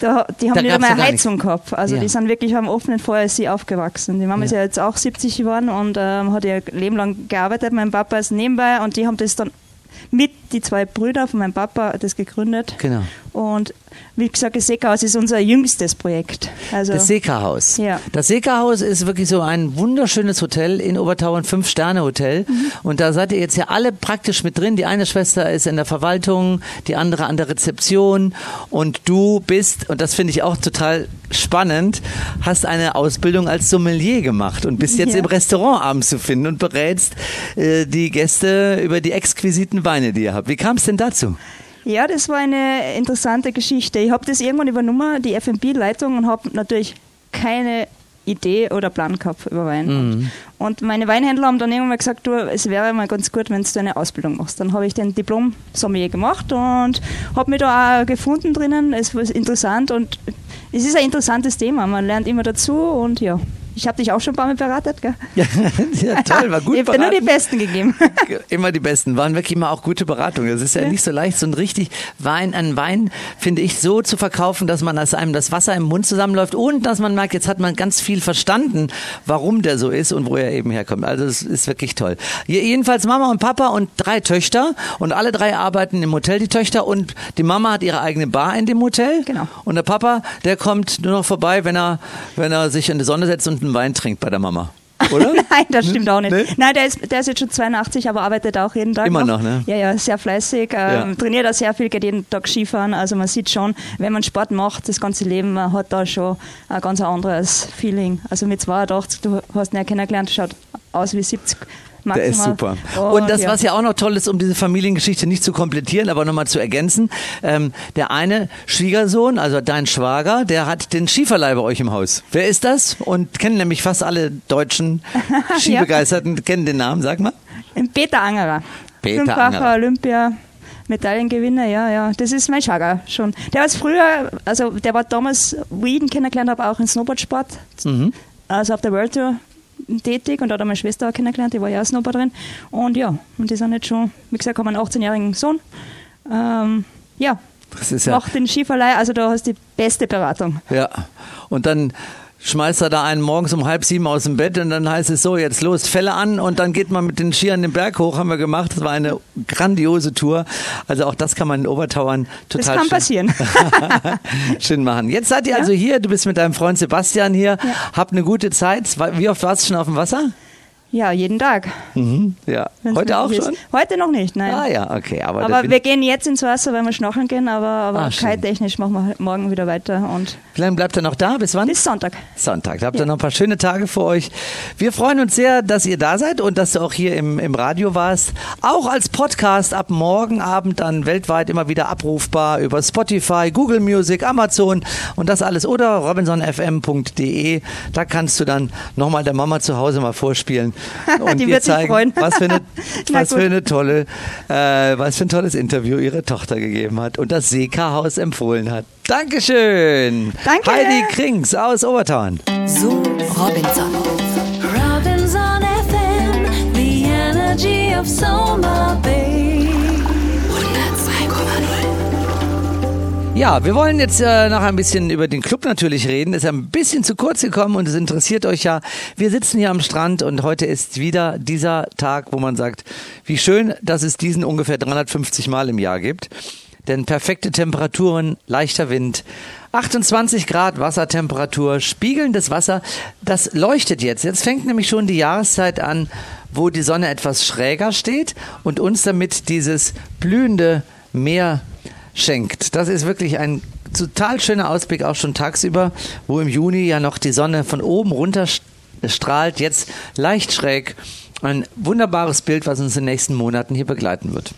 da, die haben Da nicht einmal ja gar Heizung gehabt. Also Ja. die sind wirklich am offenen Feuer sie aufgewachsen. Die Mama ist ja jetzt auch 70 geworden und ähm, hat ihr Leben lang gearbeitet. Mein Papa ist nebenbei und die haben das dann mit die zwei Brüder von meinem Papa das gegründet. Genau. Und wie gesagt, das Seehaus ist unser jüngstes Projekt. Also Das Seka-Haus. Ja. Das Seka-Haus ist wirklich so ein wunderschönes Hotel in Obertauern, Fünf-Sterne-Hotel. Mhm. Und da seid ihr jetzt ja alle praktisch mit drin. Die eine Schwester ist in der Verwaltung, die andere an der Rezeption. Und du bist, und das finde ich auch total spannend, hast eine Ausbildung als Sommelier gemacht und bist jetzt Ja. im Restaurant abends zu finden und berätst äh, die Gäste über die exquisiten Weine, die ihr habt. Wie kam es denn dazu? Ja, das war eine interessante Geschichte. Ich habe das irgendwann übernommen, die F&B-Leitung, und habe natürlich keine Idee oder Plan gehabt über Wein. Mhm. Und meine Weinhändler haben dann irgendwann gesagt, du, es wäre mal ganz gut, wenn du eine Ausbildung machst. Dann habe ich den Diplom-Sommelier gemacht und habe mich da auch gefunden drinnen. Es war interessant und es ist ein interessantes Thema. Man lernt immer dazu und ja. Ich habe dich auch schon ein paar Mal beratet, gell? Ja, ja toll, war gut ich habe nur die. Besten gegeben. Immer die besten, waren wirklich immer auch gute Beratungen. Es ist ja, nicht so leicht, so ein richtig Wein, einen Wein, finde ich, so zu verkaufen, dass man, dass einem das Wasser im Mund zusammenläuft und dass man merkt, jetzt hat man ganz viel verstanden, warum der so ist und wo er eben herkommt. Also es ist wirklich toll. Je- Jedenfalls Mama und Papa und drei Töchter und alle drei arbeiten im Hotel, die Töchter und die Mama hat ihre eigene Bar in dem Hotel. Genau. Und der Papa, der kommt nur noch vorbei, wenn er, wenn er sich in die Sonne setzt und einen Wein trinkt bei der Mama. Oder? Nein, das stimmt auch nicht. Nee? Nein, der ist, der ist jetzt schon 82, aber arbeitet auch jeden Tag. Immer noch, ne? Ja, ja, sehr fleißig. Ähm, Ja. Trainiert auch sehr viel, geht jeden Tag Skifahren. Also man sieht schon, wenn man Sport macht, das ganze Leben, man hat da schon ein ganz anderes Feeling. Also mit 82, du hast ihn ja kennengelernt, schaut aus wie 70 maximal. Der ist super. Und das, was ja auch noch toll ist, um diese Familiengeschichte nicht zu komplettieren, aber nochmal zu ergänzen, ähm, der eine Schwiegersohn, also dein Schwager, der hat den Skiverleih bei euch im Haus. Wer ist das? Und kennen nämlich fast alle deutschen Skibegeisterten, kennen den Namen, sag mal. Peter Angerer. Peter Fünffacher Angerer. Olympia. Medaillengewinner, ja, ja. Das ist mein Schwager schon. Der war früher, also der war damals, wo ich ihn kennengelernt habe, auch im Snowboardsport. Mhm. Also auf der World Tour tätig und da hat er meine Schwester auch kennengelernt, die war ja auch Snowboarderin. Und ja, und die sind jetzt schon, wie gesagt, haben einen 18-jährigen Sohn. Ähm, ja, Das ist ja, macht den Skiverleih, also da hast du die beste Beratung. ja. Und dann schmeißt er da einen morgens um halb sieben aus dem Bett und dann heißt es so, jetzt los, Fälle an und dann geht man mit den Skiern den Berg hoch, haben wir gemacht. Das war eine grandiose Tour. Also auch das kann man in Obertauern Das total kann schön- passieren. schön machen. Jetzt seid ihr also hier, du bist mit deinem Freund Sebastian hier, habt eine gute Zeit. Wie oft warst du schon auf dem Wasser? Ja, jeden Tag. Ja. wenn's Heute auch ist. schon? Heute noch nicht, nein. Ah ja, okay. Aber, Aber wir gehen jetzt ins Wasser, weil wir schnorcheln gehen, aber, aber Ah, machen wir morgen wieder weiter und wie lange bleibt er noch da? Bis wann? bis Sonntag. Sonntag. Da habt ihr noch ein paar schöne Tage für euch. Wir freuen uns sehr, dass ihr da seid und dass du auch hier im, im Radio warst. Auch als Podcast ab morgen Abend dann weltweit immer wieder abrufbar über Spotify, Google Music, Amazon und das alles oder robinsonfm.de. Da kannst du dann nochmal der Mama zu Hause mal vorspielen und Die ihr wird sich zeigen, freuen. was für eine, was für eine tolle, äh, was für ein tolles Interview ihre Tochter gegeben hat und das Seka-Haus empfohlen hat. Dankeschön. Danke. Heidi Krings aus Obertauern. So Robinson. Robinson FM of Soma Bay. Ja, wir wollen jetzt äh, noch ein bisschen über den Club natürlich reden. Ist ja ein bisschen zu kurz gekommen und es interessiert euch ja. Wir sitzen hier am Strand und heute ist wieder dieser Tag, wo man sagt, wie schön, dass es diesen ungefähr 350 Mal im Jahr gibt. Denn perfekte Temperaturen, leichter Wind, 28 Grad Wassertemperatur, spiegelndes Wasser, das leuchtet jetzt. Jetzt fängt nämlich schon die Jahreszeit an, wo die Sonne etwas schräger steht und uns damit dieses blühende Meer schenkt. Das ist wirklich ein total schöner Ausblick, auch schon tagsüber, wo im Juni ja noch die Sonne von oben runter strahlt, jetzt leicht schräg. Ein wunderbares Bild, was uns in den nächsten Monaten hier begleiten wird.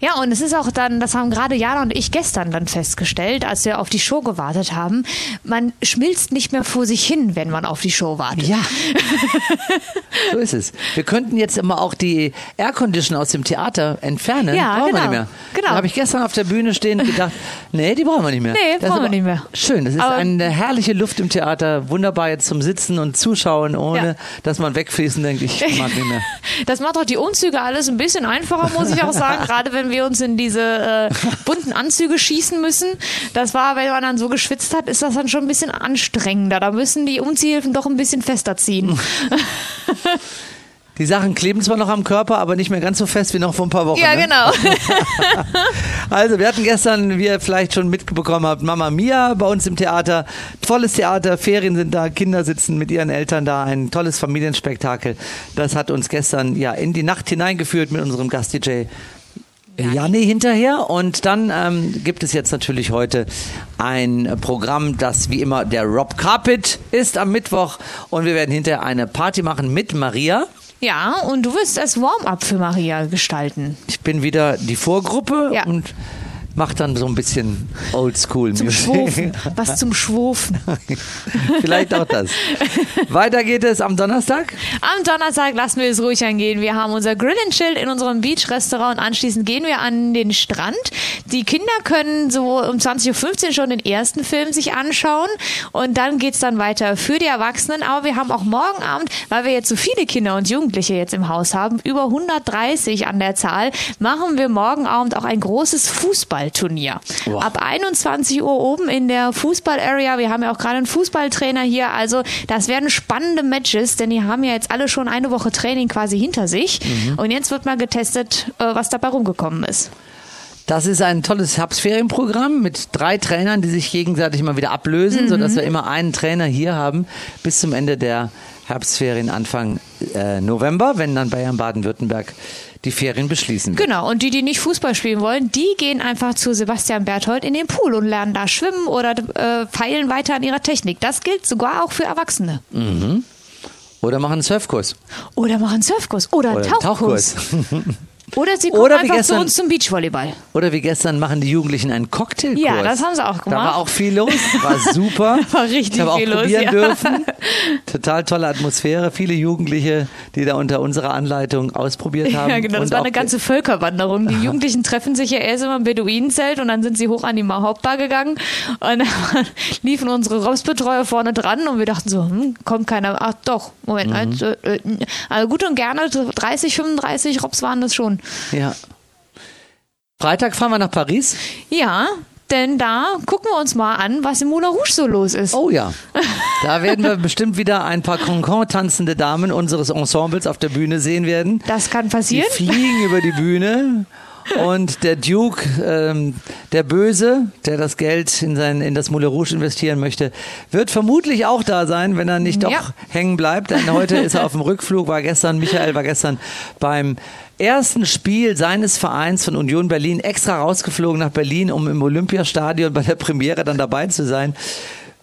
Ja, und es ist auch dann, das haben gerade Jana und ich gestern dann festgestellt, als wir auf die Show gewartet haben, man schmilzt nicht mehr vor sich hin, wenn man auf die Show wartet. Ja. so ist es. Wir könnten jetzt immer auch die Aircondition aus dem Theater entfernen. Ja, brauchen wir genau. nicht mehr. Genau. Da habe ich gestern auf der Bühne stehend gedacht, nee, die brauchen wir nicht mehr. Nee, Das brauchen wir nicht mehr. Schön, das ist Aber- eine herrliche Luft im Theater. Wunderbar jetzt zum Sitzen und Zuschauen, ohne Ja. dass man wegfließen denkt, ich mag nicht mehr. Das macht auch die Umzüge alles ein bisschen einfacher, muss ich auch sagen. Gerade wenn wir uns in diese äh, bunten Anzüge schießen müssen. Das war, wenn man dann so geschwitzt hat, ist das dann schon ein bisschen anstrengender. Da müssen die Umziehhilfen doch ein bisschen fester ziehen. Die Sachen kleben zwar noch am Körper, aber nicht mehr ganz so fest wie noch vor ein paar Wochen. ja, ne? genau. Also, wir hatten gestern, wie ihr vielleicht schon mitbekommen habt, Mama Mia bei uns im Theater. Tolles Theater, Ferien sind da, Kinder sitzen mit ihren Eltern da, ein tolles Familienspektakel. Das hat uns gestern ja in die Nacht hineingeführt mit unserem Gast-DJ. Janni hinterher und dann ähm, gibt es jetzt natürlich heute ein Programm, das wie immer der Rob Carpet ist am Mittwoch und wir werden hinterher eine Party machen mit Maria. Ja, und du wirst das Warm-up für Maria gestalten. Ich bin wieder die Vorgruppe Ja. und mach dann so ein bisschen Oldschool Zum. Schwofen. Was zum Schwofen. Vielleicht auch das. Weiter geht es am Donnerstag. Am Donnerstag lassen wir es ruhig angehen. Wir haben unser Grill and Chill in unserem Beach-Restaurant. Anschließend gehen wir an den Strand. Die Kinder können so um 20.15 Uhr schon den ersten Film sich anschauen. Und dann geht's dann weiter für die Erwachsenen. Aber wir haben auch morgen Abend, weil wir jetzt so viele Kinder und Jugendliche jetzt im Haus haben, über 130 an der Zahl, machen wir morgen Abend auch ein großes Fußballturnier. Wow. Ab 21 Uhr oben in der Fußball-Area. Wir haben ja auch gerade einen Fußballtrainer hier. Also das werden spannende Matches, denn die haben ja jetzt alle schon eine Woche Training quasi hinter sich. Und jetzt wird mal getestet, äh, was dabei rumgekommen ist. Das ist ein tolles Herbstferienprogramm mit drei Trainern, die sich gegenseitig mal wieder ablösen, sodass wir immer einen Trainer hier haben bis zum Ende der Herbstferien Anfang äh, November, wenn dann Bayern Baden-Württemberg die Ferien beschließen wird. Genau, und die, die nicht Fußball spielen wollen, die gehen einfach zu Sebastian Berthold in den Pool und lernen da schwimmen oder äh, feilen weiter an ihrer Technik. Das gilt sogar auch für Erwachsene. Oder machen einen Surfkurs. Oder machen Surfkurs oder, Oder einen einen Tauchkurs. Tauchkurs. Oder sie kommen Oder einfach zu gestern- uns zum Beachvolleyball. Oder wie gestern machen die Jugendlichen einen Cocktailkurs. Ja, das haben sie auch Da gemacht. war auch viel los, war super. War richtig ich habe auch viel los, probieren ja. dürfen. Total tolle Atmosphäre, viele Jugendliche, die da unter unserer Anleitung ausprobiert haben. Ja, genau. Das Und war auch eine ganze Völkerwanderung. Die Jugendlichen treffen sich ja erst immer im Beduinenzelt und dann sind sie hoch an die Hauptbar gegangen und dann liefen unsere Robsbetreuer vorne dran und wir dachten so, hm, kommt keiner. Ach doch, Moment. Also, äh, also gut und gerne, so 30, 35 Robs waren das schon. Ja. Freitag fahren wir nach Paris. Ja, denn da gucken wir uns mal an, was im Moulin Rouge so los ist. Oh ja. Da werden wir bestimmt wieder ein paar Concon tanzende Damen unseres Ensembles auf der Bühne sehen werden. Das kann Die passieren. fliegen über die Bühne. Und der Duke, ähm, der Böse, der das Geld in, sein, in das Moulin Rouge investieren möchte, wird vermutlich auch da sein, wenn er nicht doch Ja. hängen bleibt. Denn heute ist er auf dem Rückflug, war gestern, Michael war gestern beim ersten Spiel seines Vereins von Union Berlin extra rausgeflogen nach Berlin, um im Olympiastadion bei der Premiere dann dabei zu sein.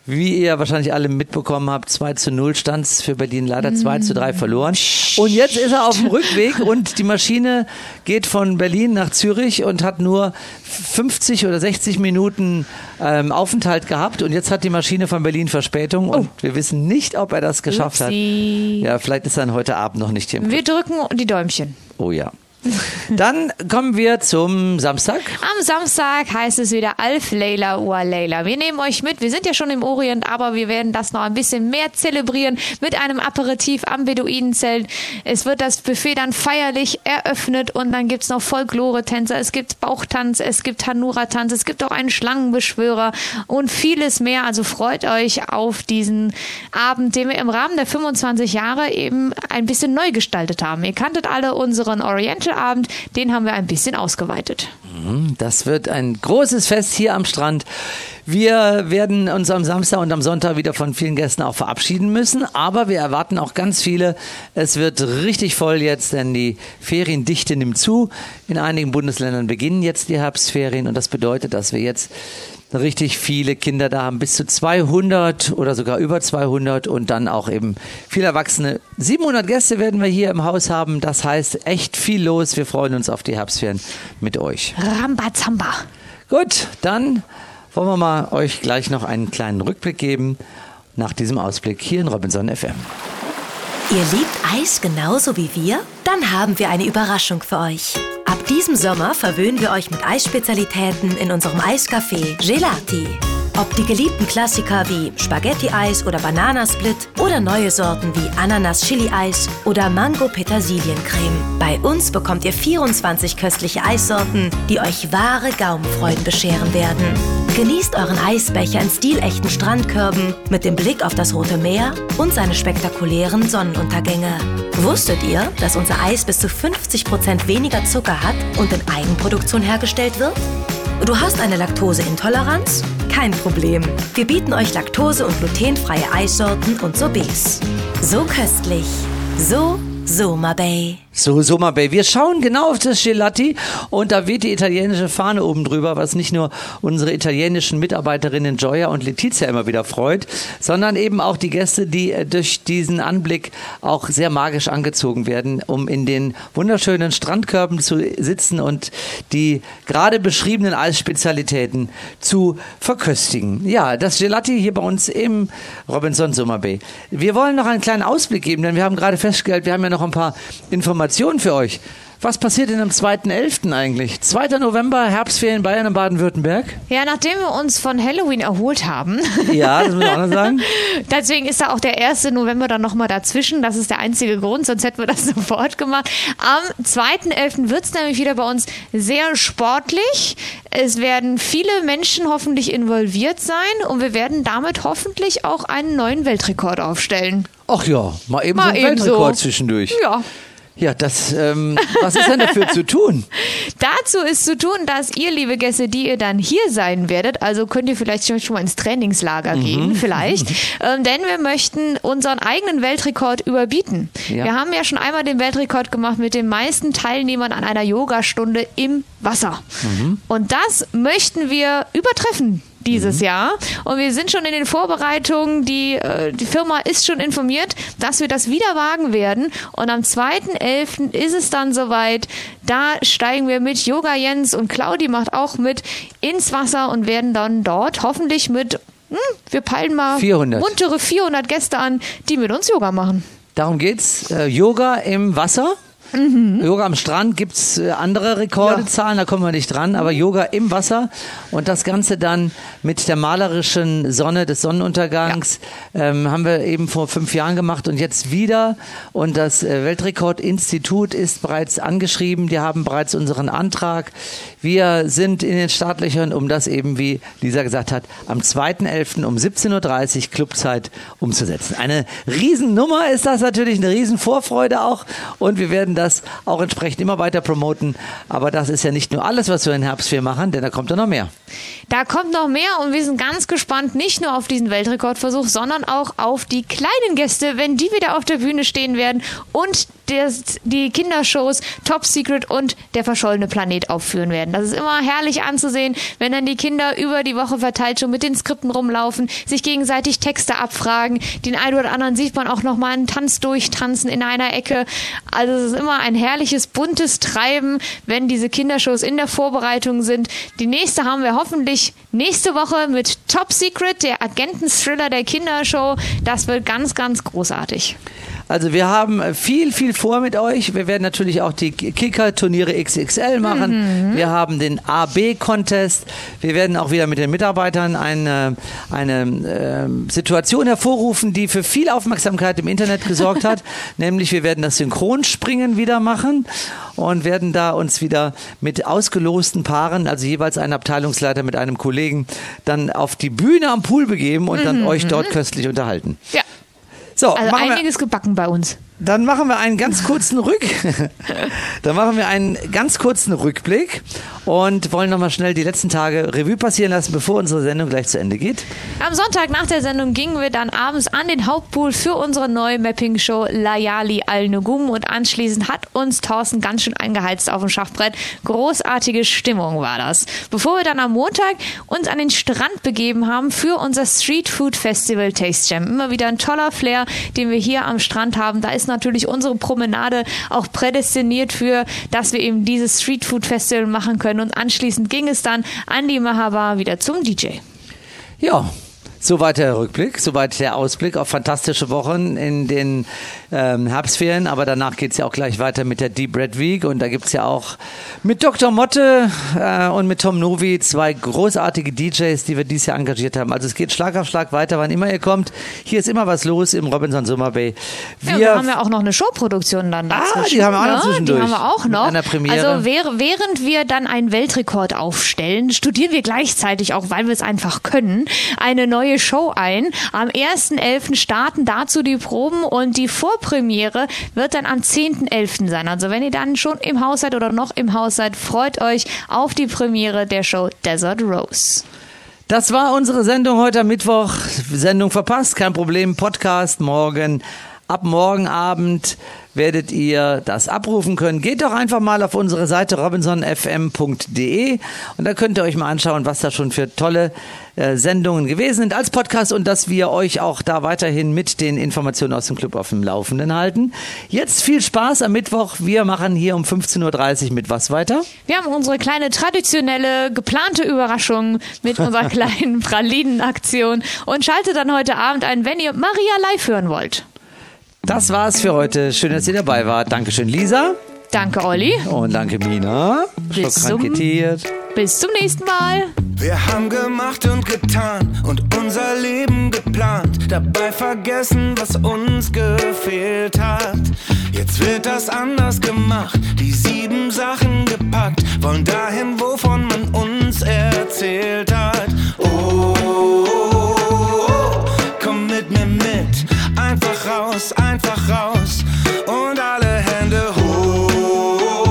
Wie ihr wahrscheinlich alle mitbekommen habt, 2 zu 0 stand es für Berlin leider 2 zu 3 verloren. Und jetzt ist er auf dem Rückweg und die Maschine geht von Berlin nach Zürich und hat nur 50 oder 60 Minuten ähm, Aufenthalt gehabt. Und jetzt hat die Maschine von Berlin Verspätung und wir wissen nicht, ob er das geschafft Upsi. hat. Ja, vielleicht ist er dann heute Abend noch nicht hier. Wir drücken die Däumchen. Oh ja. Dann kommen wir zum Samstag. Am Samstag heißt es wieder Alf Leila Ua Leila. Wir nehmen euch mit. Wir sind ja schon im Orient, aber wir werden das noch ein bisschen mehr zelebrieren mit einem Aperitif am Beduinenzelt. Es wird das Buffet dann feierlich eröffnet und dann gibt's noch Folklore-Tänzer, es gibt Bauchtanz, es gibt Hanura-Tanz, es gibt auch einen Schlangenbeschwörer und vieles mehr. Also freut euch auf diesen Abend, den wir im Rahmen der 25 Jahre eben ein bisschen neu gestaltet haben. Ihr kanntet alle unseren Oriental-Abend, den haben wir ein bisschen ausgeweitet. Das wird ein großes Fest hier am Strand. Wir werden uns am Samstag und am Sonntag wieder von vielen Gästen auch verabschieden müssen, aber wir erwarten auch ganz viele. Es wird richtig voll jetzt, denn die Feriendichte nimmt zu. In einigen Bundesländern beginnen jetzt die Herbstferien und das bedeutet, dass wir jetzt richtig viele Kinder da haben, bis zu 200 oder sogar über 200 und dann auch eben viele Erwachsene. 700 Gäste werden wir hier im Haus haben, das heißt echt viel los. Wir freuen uns auf die Herbstferien mit euch. Rambazamba. Gut, dann wollen wir mal euch gleich noch einen kleinen Rückblick geben nach diesem Ausblick hier in Robinson FM. Ihr liebt Eis genauso wie wir? Dann haben wir eine Überraschung für euch. Ab diesem Sommer verwöhnen wir euch mit Eisspezialitäten in unserem Eiscafé Gelati. Ob die geliebten Klassiker wie Spaghetti-Eis oder Bananasplit oder neue Sorten wie Ananas-Chili-Eis oder Mango-Petersiliencreme. Bei uns bekommt ihr 24 köstliche Eissorten, die euch wahre Gaumenfreuden bescheren werden. Genießt euren Eisbecher in stilechten Strandkörben mit dem Blick auf das Rote Meer und seine spektakulären Sonnenuntergänge. Wusstet ihr, dass unser Eis bis zu 50% weniger Zucker hat und in Eigenproduktion hergestellt wird? Du hast eine Laktoseintoleranz? Kein Problem. Wir bieten euch laktose- und glutenfreie Eissorten und Sorbets. So köstlich. So Soma Bay. So, Summer Bay. Wir schauen genau auf das Gelati und da weht die italienische Fahne oben drüber, was nicht nur unsere italienischen Mitarbeiterinnen Joya und Letizia immer wieder freut, sondern eben auch die Gäste, die äh, durch diesen Anblick auch sehr magisch angezogen werden, um in den wunderschönen Strandkörben zu sitzen und die gerade beschriebenen Eisspezialitäten zu verköstigen. Ja, das Gelati hier bei uns im Robinson Summer Bay. Wir wollen noch einen kleinen Ausblick geben, denn wir haben gerade festgestellt, wir haben ja noch ein paar Informationen für euch. Was passiert denn am 2.11. eigentlich? 2. November, Herbstferien Bayern und Baden-Württemberg. Ja, nachdem wir uns von Halloween erholt haben, Ja, das muss man auch noch sagen. deswegen ist da auch der 1. November dann nochmal dazwischen. Das ist der einzige Grund, sonst hätten wir das sofort gemacht. Am 2.11. wird es nämlich wieder bei uns sehr sportlich. Es werden viele Menschen hoffentlich involviert sein und wir werden damit hoffentlich auch einen neuen Weltrekord aufstellen. Ach ja, mal eben Mal so ein eben Weltrekord so. zwischendurch. Ja. Ja, das, ähm, was ist denn dafür zu tun? Dazu ist zu tun, dass ihr, liebe Gäste, die ihr dann hier sein werdet, also könnt ihr vielleicht schon schon mal ins Trainingslager Mhm. gehen, vielleicht, ähm, denn wir möchten unseren eigenen Weltrekord überbieten. Ja. Wir haben ja schon einmal den Weltrekord gemacht mit den meisten Teilnehmern an einer Yogastunde im Wasser. Mhm. Und das möchten wir übertreffen dieses Jahr. Und wir sind schon in den Vorbereitungen. Die, äh, die Firma ist schon informiert, dass wir das wieder wagen werden. Und am 2.11. ist es dann soweit. Da steigen wir mit Yoga Jens und Claudi macht auch mit ins Wasser und werden dann dort hoffentlich mit, hm, wir peilen mal 400. muntere 400 Gäste an, die mit uns Yoga machen. Darum geht's. Äh, Yoga im Wasser. Yoga am Strand gibt's äh, andere Rekordezahlen, da kommen wir nicht dran, aber Yoga im Wasser und das Ganze dann mit der malerischen Sonne des Sonnenuntergangs ähm, haben wir eben vor fünf Jahren gemacht und jetzt wieder. Und das äh, Weltrekordinstitut ist bereits angeschrieben, die haben bereits unseren Antrag. Wir sind in den Startlöchern, um das eben, wie Lisa gesagt hat, am 2.11. um 17.30 Uhr Clubzeit umzusetzen. Eine Riesennummer ist das natürlich, eine Riesenvorfreude auch und wir werden das auch entsprechend immer weiter promoten. Aber das ist ja nicht nur alles, was wir in Herbstferien machen, denn da kommt ja noch mehr. Da kommt noch mehr und wir sind ganz gespannt, nicht nur auf diesen Weltrekordversuch, sondern auch auf die kleinen Gäste, wenn die wieder auf der Bühne stehen werden und das, die Kindershows Top Secret und der verschollene Planet aufführen werden. Das ist immer herrlich anzusehen, wenn dann die Kinder über die Woche verteilt schon mit den Skripten rumlaufen, sich gegenseitig Texte abfragen. Den einen oder anderen sieht man auch noch mal einen Tanz durchtanzen in einer Ecke. Also es ist immer ein herrliches, buntes Treiben, wenn diese Kindershows in der Vorbereitung sind. Die nächste haben wir hoffentlich nächste Woche mit Top Secret, der Agenten-Thriller der Kindershow. Das wird ganz, ganz großartig. Also wir haben äh, viel, viel vor mit euch. Wir werden natürlich auch die Kicker-Turniere XXL machen. Wir haben den AB-Contest. Wir werden auch wieder mit den Mitarbeitern eine, eine ähm, Situation hervorrufen, die für viel Aufmerksamkeit im Internet gesorgt hat. Nämlich wir werden das Synchronspringen wieder machen und werden da uns wieder mit ausgelosten Paaren, also jeweils ein Abteilungsleiter mit einem Kollegen, dann auf die Bühne am Pool begeben und dann euch dort köstlich unterhalten. Ja, So, also einiges gebacken bei uns. Dann machen wir einen ganz kurzen Rück. dann machen wir einen ganz kurzen Rückblick und wollen nochmal schnell die letzten Tage Revue passieren lassen, bevor unsere Sendung gleich zu Ende geht. Am Sonntag nach der Sendung gingen wir dann abends an den Hauptpool für unsere neue Mapping-Show Layali Al Nugum und anschließend hat uns Thorsten ganz schön eingeheizt auf dem Schachbrett. Großartige Stimmung war das. Bevor wir dann am Montag uns an den Strand begeben haben für unser Street Food Festival Taste Jam. Immer wieder ein toller Flair, den wir hier am Strand haben. Da ist natürlich unsere Promenade auch prädestiniert für, dass wir eben dieses Street Food Festival machen können und anschließend ging es dann an die Mahaba wieder zum DJ. Ja. Soweit der Rückblick, soweit der Ausblick auf fantastische Wochen in den ähm, Herbstferien. Aber danach geht es ja auch gleich weiter mit der Deep Red Week. Und da gibt es ja auch mit Dr. Motte äh, und mit Tom Novi zwei großartige DJs, die wir dieses Jahr engagiert haben. Also es geht Schlag auf Schlag weiter, wann immer ihr kommt. Hier ist immer was los im Robinson Summer Bay. Ja, wir haben ja auch noch eine Showproduktion dann Ah, dazwischen. die haben wir auch noch ne? zwischendurch. Die haben wir auch noch. Einer Premiere. Also während wir dann einen Weltrekord aufstellen, studieren wir gleichzeitig auch, weil wir es einfach können, eine neue Show ein. Am 1.11. starten dazu die Proben und die Vorpremiere wird dann am 10.11. sein. Also wenn ihr dann schon im Haus seid oder noch im Haus seid, freut euch auf die Premiere der Show Desert Rose. Das war unsere Sendung heute Mittwoch. Sendung verpasst, kein Problem. Podcast morgen. Ab morgen Abend werdet ihr das abrufen können. Geht doch einfach mal auf unsere Seite robinsonfm.de und da könnt ihr euch mal anschauen, was da schon für tolle äh, Sendungen gewesen sind als Podcast und dass wir euch auch da weiterhin mit den Informationen aus dem Club auf dem Laufenden halten. Jetzt viel Spaß am Mittwoch. Wir machen hier um 15.30 Uhr mit was weiter? Wir haben unsere kleine traditionelle geplante Überraschung mit unserer kleinen Pralinenaktion und schaltet dann heute Abend ein, wenn ihr Maria live hören wollt. Das war's für heute. Schön, dass ihr dabei wart. Dankeschön, Lisa. Danke, Olli. Und danke, Mina. Bis zum-. Bis zum nächsten Mal. Wir haben gemacht und getan und unser Leben geplant, dabei vergessen, was uns gefehlt hat. Jetzt wird das anders gemacht, die sieben Sachen gepackt, wollen dahin, wovon man uns erzählt hat. Oh, oh, oh, raus, einfach raus und alle Hände hoch.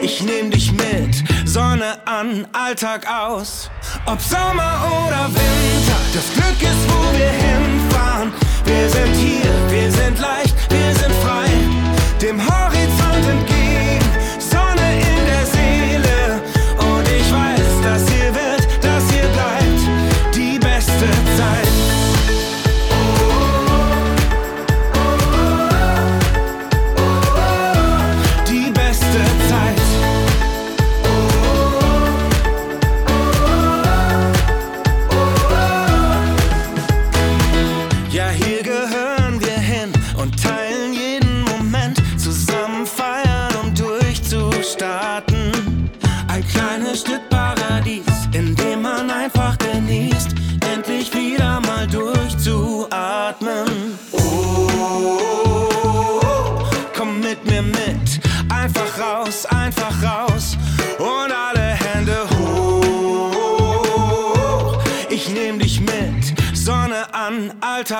Ich nehm dich mit, Sonne an, Alltag aus. Ob Sommer oder Winter, das Glück ist, wo wir hinfahren. Wir sind hier, wir sind leicht, wir sind frei. Dem Horizont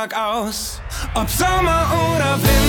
Alltag aus. Ob Sommer oder Winter,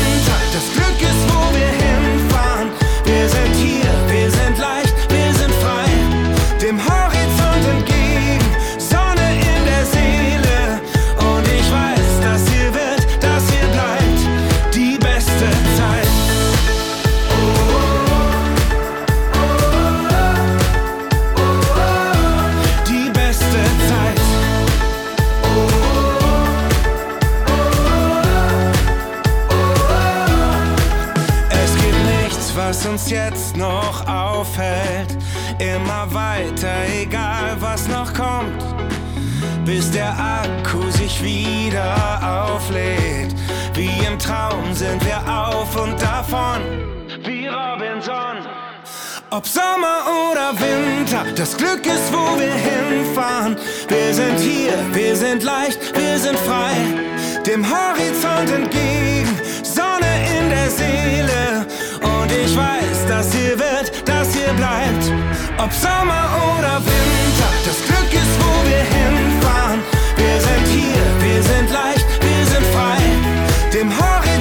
sich wieder auflädt. Wie im Traum sind wir auf und davon, wie Robinson. Ob Sommer oder Winter, das Glück ist, wo wir hinfahren. Wir sind hier, wir sind leicht, wir sind frei. Dem Horizont entgegen, Sonne in der Seele. Und ich weiß, das hier wird, das hier bleibt. Ob Sommer oder Winter hier, wir sind leicht, wir sind frei. Dem Horizont.